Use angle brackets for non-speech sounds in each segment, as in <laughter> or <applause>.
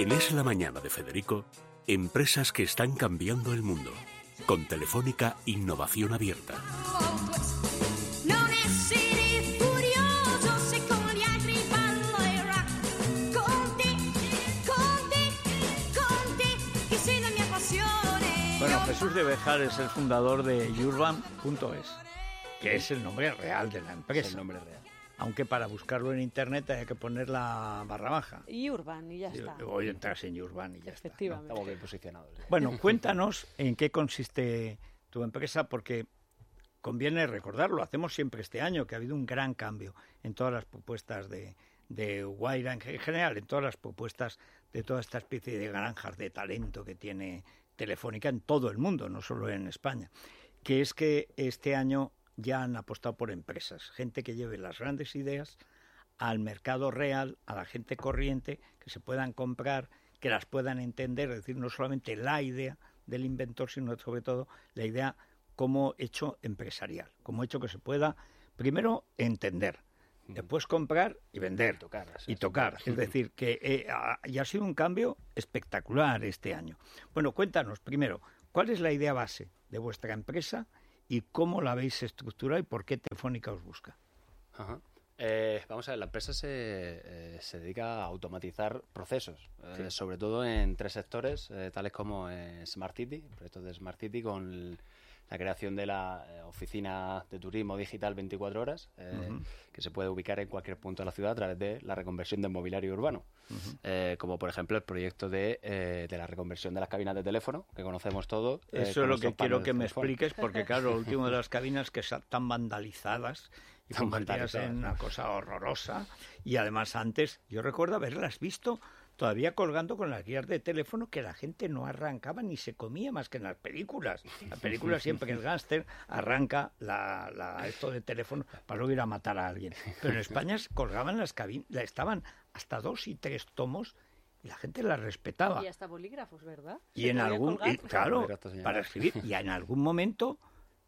En Es la Mañana de Federico, empresas que están cambiando el mundo. Con Telefónica Innovación Abierta. Bueno, Jesús de Bejar es el fundador de Urban.es, que es el nombre real de la empresa. Es el nombre real. Aunque para buscarlo en internet hay que poner la barra baja. Y Urban, y ya está. Hoy entras en Urban y ya está. ¿no? Efectivamente. Estamos bien posicionados. sí. Bueno, <laughs> cuéntanos en qué consiste tu empresa, porque conviene recordarlo, hacemos siempre este año, que ha habido un gran cambio en todas las propuestas de, de Guaira en general, en todas las propuestas de toda esta especie de granjas de talento que tiene Telefónica en todo el mundo, no solo en España, que es que este año ya han apostado por empresas, gente que lleve las grandes ideas al mercado real, a la gente corriente, que se puedan comprar, que las puedan entender, es decir, no solamente la idea del inventor, sino sobre todo la idea como hecho empresarial, como hecho que se pueda, primero, entender, después comprar y vender. Y tocar, y tocar. Es decir, que eh, ha, y ha sido un cambio espectacular este año. Bueno, cuéntanos primero, ¿cuál es la idea base de vuestra empresa y cómo la habéis estructurado y por qué Telefónica os busca? Ajá. Eh, vamos a ver, la empresa se, eh, se dedica a automatizar procesos, eh, sobre todo en tres sectores, eh, tales como eh, Smart City, proyectos de Smart City con el- la creación de la eh, oficina de turismo digital 24 horas, eh, que se puede ubicar en cualquier punto de la ciudad a través de la reconversión del mobiliario urbano, Eh, como por ejemplo el proyecto de, eh, de la reconversión de las cabinas de teléfono, que conocemos todos. Eso es lo que quiero que me expliques, porque claro, lo último de <laughs> las cabinas que están vandalizadas y convertidas en vandalizadas, una cosa horrorosa. Y además antes, yo recuerdo haberlas visto todavía colgando con las guías de teléfono que la gente no arrancaba ni se comía más que en las películas. Las películas <laughs> siempre que el gángster arranca la, la- esto de teléfono para luego ir a matar a alguien. Pero en España se colgaban las cabinas, estaban hasta dos y tres tomos y la gente las respetaba. Y hasta bolígrafos, ¿verdad? Y en algún, y, claro, para escribir, y en algún momento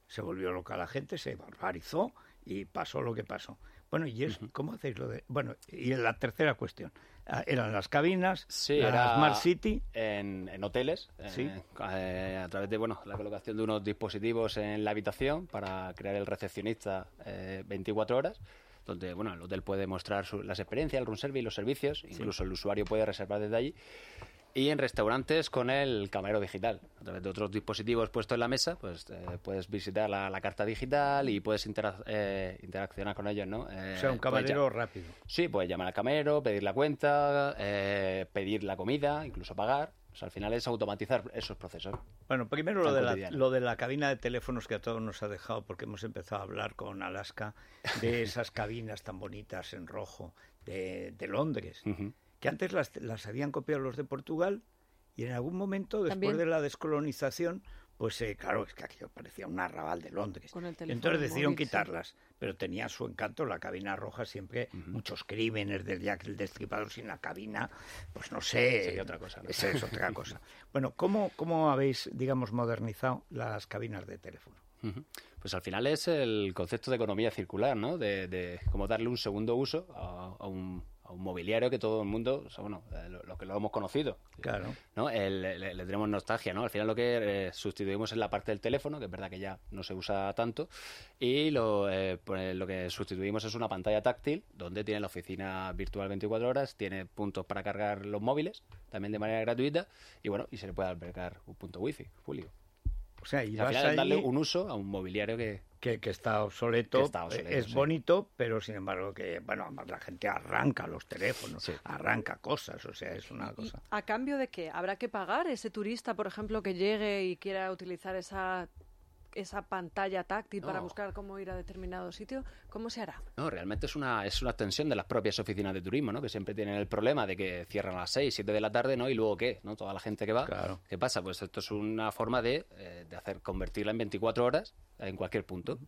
se volvió loca la gente, se barbarizó y pasó lo que pasó. Bueno, y es, ¿cómo hacéis lo de...? Bueno, y en la tercera cuestión, ah, eran las cabinas, Sí, la era Smart City, En, en hoteles, eh, Sí. eh, a través de bueno la colocación de unos dispositivos en la habitación para crear el recepcionista eh, 24 horas, donde bueno el hotel puede mostrar su- las experiencias, el room service, los servicios, incluso el usuario puede reservar desde allí. Y en restaurantes con el camarero digital. A través de otros dispositivos puestos en la mesa, pues eh, puedes visitar la, la carta digital y puedes interac- eh, interaccionar con ellos, ¿no? Eh, o sea, un camarero rápido. Sí, puedes llamar al camarero, pedir la cuenta, eh, pedir la comida, incluso pagar. O sea, al final es automatizar esos procesos. Bueno, primero lo de, la, lo de la cabina de teléfonos que a todos nos ha dejado, porque hemos empezado a hablar con Alaska de <laughs> esas cabinas tan bonitas en rojo de, de Londres, Ujú. Que antes las, las habían copiado los de Portugal y en algún momento, después También. de la descolonización, pues eh, claro, es que aquello parecía un arrabal de Londres. Con el teléfono Entonces decidieron móvil, sí. quitarlas, pero tenía su encanto la cabina roja, siempre muchos crímenes del Jack el Destripador sin la cabina, pues no sé. Sería otra cosa, ¿no? Esa es otra cosa. <laughs> Bueno, ¿cómo, ¿cómo habéis, digamos, modernizado las cabinas de teléfono? Pues al final es el concepto de economía circular, ¿no? De, de cómo darle un segundo uso a, a un, a un mobiliario que todo el mundo, bueno, eh, lo, lo que lo hemos conocido. Claro. ¿no? El- le, le tenemos nostalgia, ¿no? Al final lo que eh, sustituimos es la parte del teléfono, que es verdad que ya no se usa tanto, y lo, eh, pues, lo que sustituimos es una pantalla táctil, donde tiene la oficina virtual 24 horas, tiene puntos para cargar los móviles, también de manera gratuita, y bueno, y se le puede albergar un punto wifi público. O sea, y al vas final darle un uso a un mobiliario que... que, que está obsoleto, Que está obsoleto, es sí. bonito, pero sin embargo que, bueno, además la gente arranca los teléfonos, Sí. arranca cosas, o sea, es una ¿Y cosa. a cambio de qué? ¿Habrá que pagar ese turista, por ejemplo, que llegue y quiera utilizar esa, esa pantalla táctil para buscar cómo ir a determinado sitio? ¿Cómo se hará? No, realmente es una, es una extensión de las propias oficinas de turismo, ¿no? Que siempre tienen el problema de que cierran a las 6, 7 de la tarde, ¿no? Y luego, ¿qué? ¿No? Toda la gente que va. Claro. ¿Qué pasa? Pues esto es una forma de, eh, de hacer convertirla en 24 horas en cualquier punto.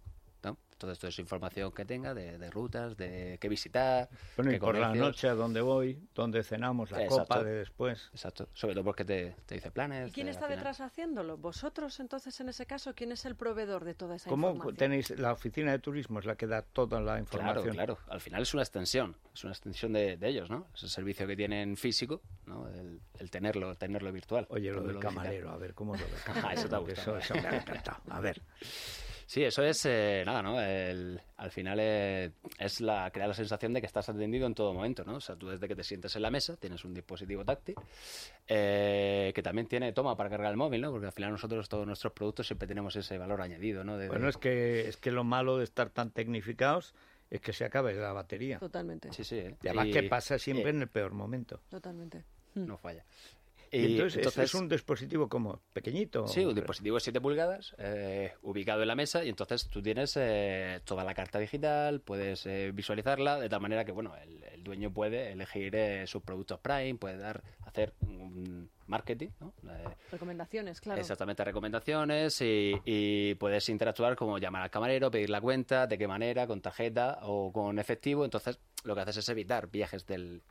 ¿No? Entonces, toda esa información que tenga de, de rutas, de qué visitar, Bueno, y qué por la noche a dónde voy, dónde cenamos, la Exacto. copa de después. Exacto. Sobre todo porque te, te dice planes. ¿Y quién te- está detrás haciéndolo? ¿Vosotros entonces en ese caso? ¿Quién es el proveedor de toda esa ¿Cómo información? tenéis la oficina de turismo? Es la que da toda la Claro, información. claro. Al final es una extensión, es una extensión de, de ellos, ¿no? Es el servicio que tienen físico, ¿no? El, el tenerlo, tenerlo virtual. Oye, lo del digital. camarero, a ver, ¿cómo lo del <laughs> Ah, camarero? eso te ha gustado. Eso, eso me ha encantado. A ver, Sí, eso es, eh, nada, ¿no? El- al final eh, es la, crea la sensación de que estás atendido en todo momento, ¿no? O sea, tú desde que te sientes en la mesa tienes un dispositivo táctil eh, que también tiene toma para cargar el móvil, ¿no? Porque al final nosotros todos nuestros productos siempre tenemos ese valor añadido, ¿no? De- bueno, de- es que, es que lo malo de estar tan tecnificados es que se acabe la batería. Totalmente, Sí, sí. ¿eh? Y además Y- que pasa siempre eh, en el peor momento. totalmente. no falla. Y entonces, es- es un dispositivo como pequeñito. Sí, un dispositivo de 7 pulgadas eh, ubicado en la mesa y entonces tú tienes eh, toda la carta digital, puedes eh, visualizarla de tal manera que bueno el, el dueño puede elegir eh, sus productos Prime, puede dar hacer un marketing, ¿no? Eh, Recomendaciones, claro. Exactamente, recomendaciones y, y puedes interactuar como llamar al camarero, pedir la cuenta, de qué manera, con tarjeta o con efectivo. Entonces, lo que haces es evitar viajes del,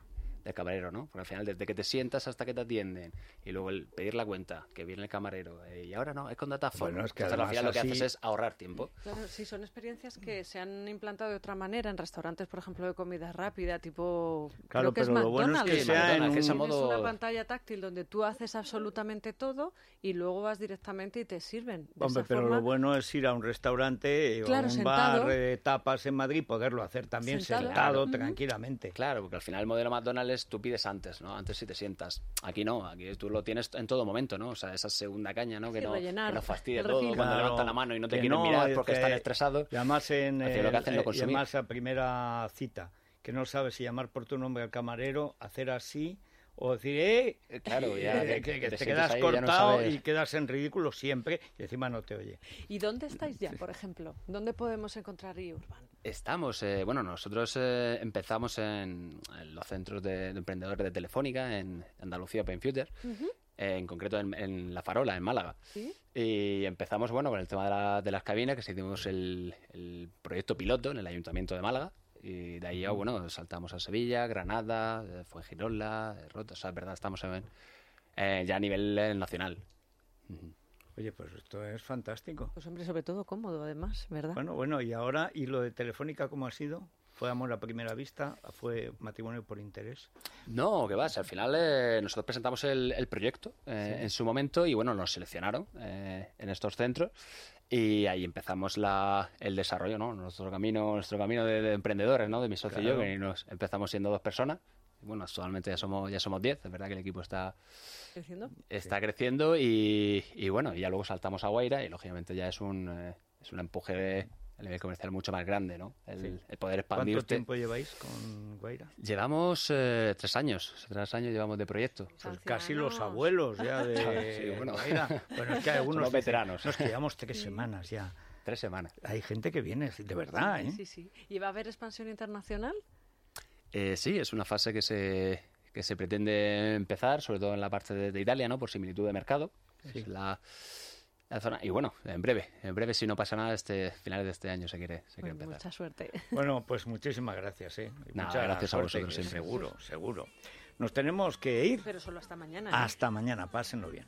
del camarero, ¿no? Porque al final, desde que te sientas hasta que te atienden y luego el pedir la cuenta, que viene el camarero, eh, y ahora no, es con Dataphone. Bueno, es que Entonces, al final lo que haces es ahorrar tiempo. Claro, sí, son experiencias que se han implantado de otra manera en restaurantes, por ejemplo, de comida rápida, tipo... Claro, creo que es pero lo bueno es McDonald's. que sea en McDonald's, que es un- modo... una pantalla táctil donde tú haces absolutamente todo y luego vas directamente y te sirven. De Hombre, esa pero forma, lo bueno es ir a un restaurante o a un sentado. bar de tapas en Madrid, poderlo hacer también Sentado. sentado, Claro. Ujú. tranquilamente. Claro, porque al final el modelo McDonald's tú pides antes, ¿no? Antes si te sientas. Aquí no, aquí tú lo tienes en todo momento, ¿no? O sea, esa segunda caña, ¿no? Que, Sí, no, rellenar que nos fastidia el todo cuando Claro, levantan la mano y no te quieren no, mirar es porque que- están estresados. Y además, en, Hacia lo que el- hacen no eh, y además a primera cita, que no sabes si llamar por tu nombre al camarero, hacer así o decir, ¡eh! Eh, Claro, ya eh, que- que, que te quedas ahí no cortado y quedas en ridículo siempre y encima no te oye. ¿Y dónde estáis ya, por ejemplo? ¿Dónde podemos encontrar iUrban? Estamos, eh, bueno, nosotros eh, empezamos en, en los centros de, de emprendedores de Telefónica, en Andalucía Open Future, eh, en concreto en, en La Farola, en Málaga. ¿Sí? Y empezamos, bueno, con el tema de, la- de las cabinas, que se hicimos el, el proyecto piloto en el Ayuntamiento de Málaga. Y de ahí ya, bueno, saltamos a Sevilla, Granada, eh, Fuengirola, eh, Rota. O sea, es verdad, estamos en, eh, ya a nivel eh, nacional. Oye, pues esto es fantástico. Pues hombre, sobre todo cómodo, además, ¿verdad? Bueno, bueno, y ahora, ¿y lo de Telefónica cómo ha sido? ¿Fue amor a primera vista? ¿Fue matrimonio por interés? No, que va, al final eh, nosotros presentamos el, el proyecto eh, en su momento y bueno, nos seleccionaron eh, en estos centros y ahí empezamos la, el desarrollo, ¿no? Nuestro camino, nuestro camino de, de emprendedores, ¿no? De mi socio y yo, que nos empezamos siendo dos personas. Y bueno, actualmente ya somos ya somos diez, es verdad que el equipo está, Creciendo. está creciendo y, y bueno, y ya luego saltamos a Guaira y lógicamente ya es un, eh, es un empuje de, a nivel comercial mucho más grande, ¿no? El, Sí. el poder ¿Cuánto expandirte. tiempo lleváis con Guaira? Llevamos eh, tres años, tres años llevamos de proyecto. Pues casi los abuelos ya <laughs> de Sí, bueno. Guaira. Bueno, es que algunos Somos dicen, veteranos. "No, es que llevamos tres semanas ya. Tres semanas. Hay gente que viene, de verdad, ¿eh? Sí, sí. ¿Y va a haber expansión internacional? Eh, sí, es una fase que se, que se pretende empezar, sobre todo en la parte de, de Italia, ¿no? Por similitud de mercado. Es la. Y bueno, en breve, en breve, si no pasa nada, este finales de este año se quiere, se quiere Bueno, empezar. mucha suerte. Bueno, pues muchísimas gracias, ¿eh? Y Nada, mucha gracias a vosotros siempre. Seguro, seguro. Nos tenemos que ir. Pero solo hasta mañana. ¿eh? Hasta mañana, pásenlo bien.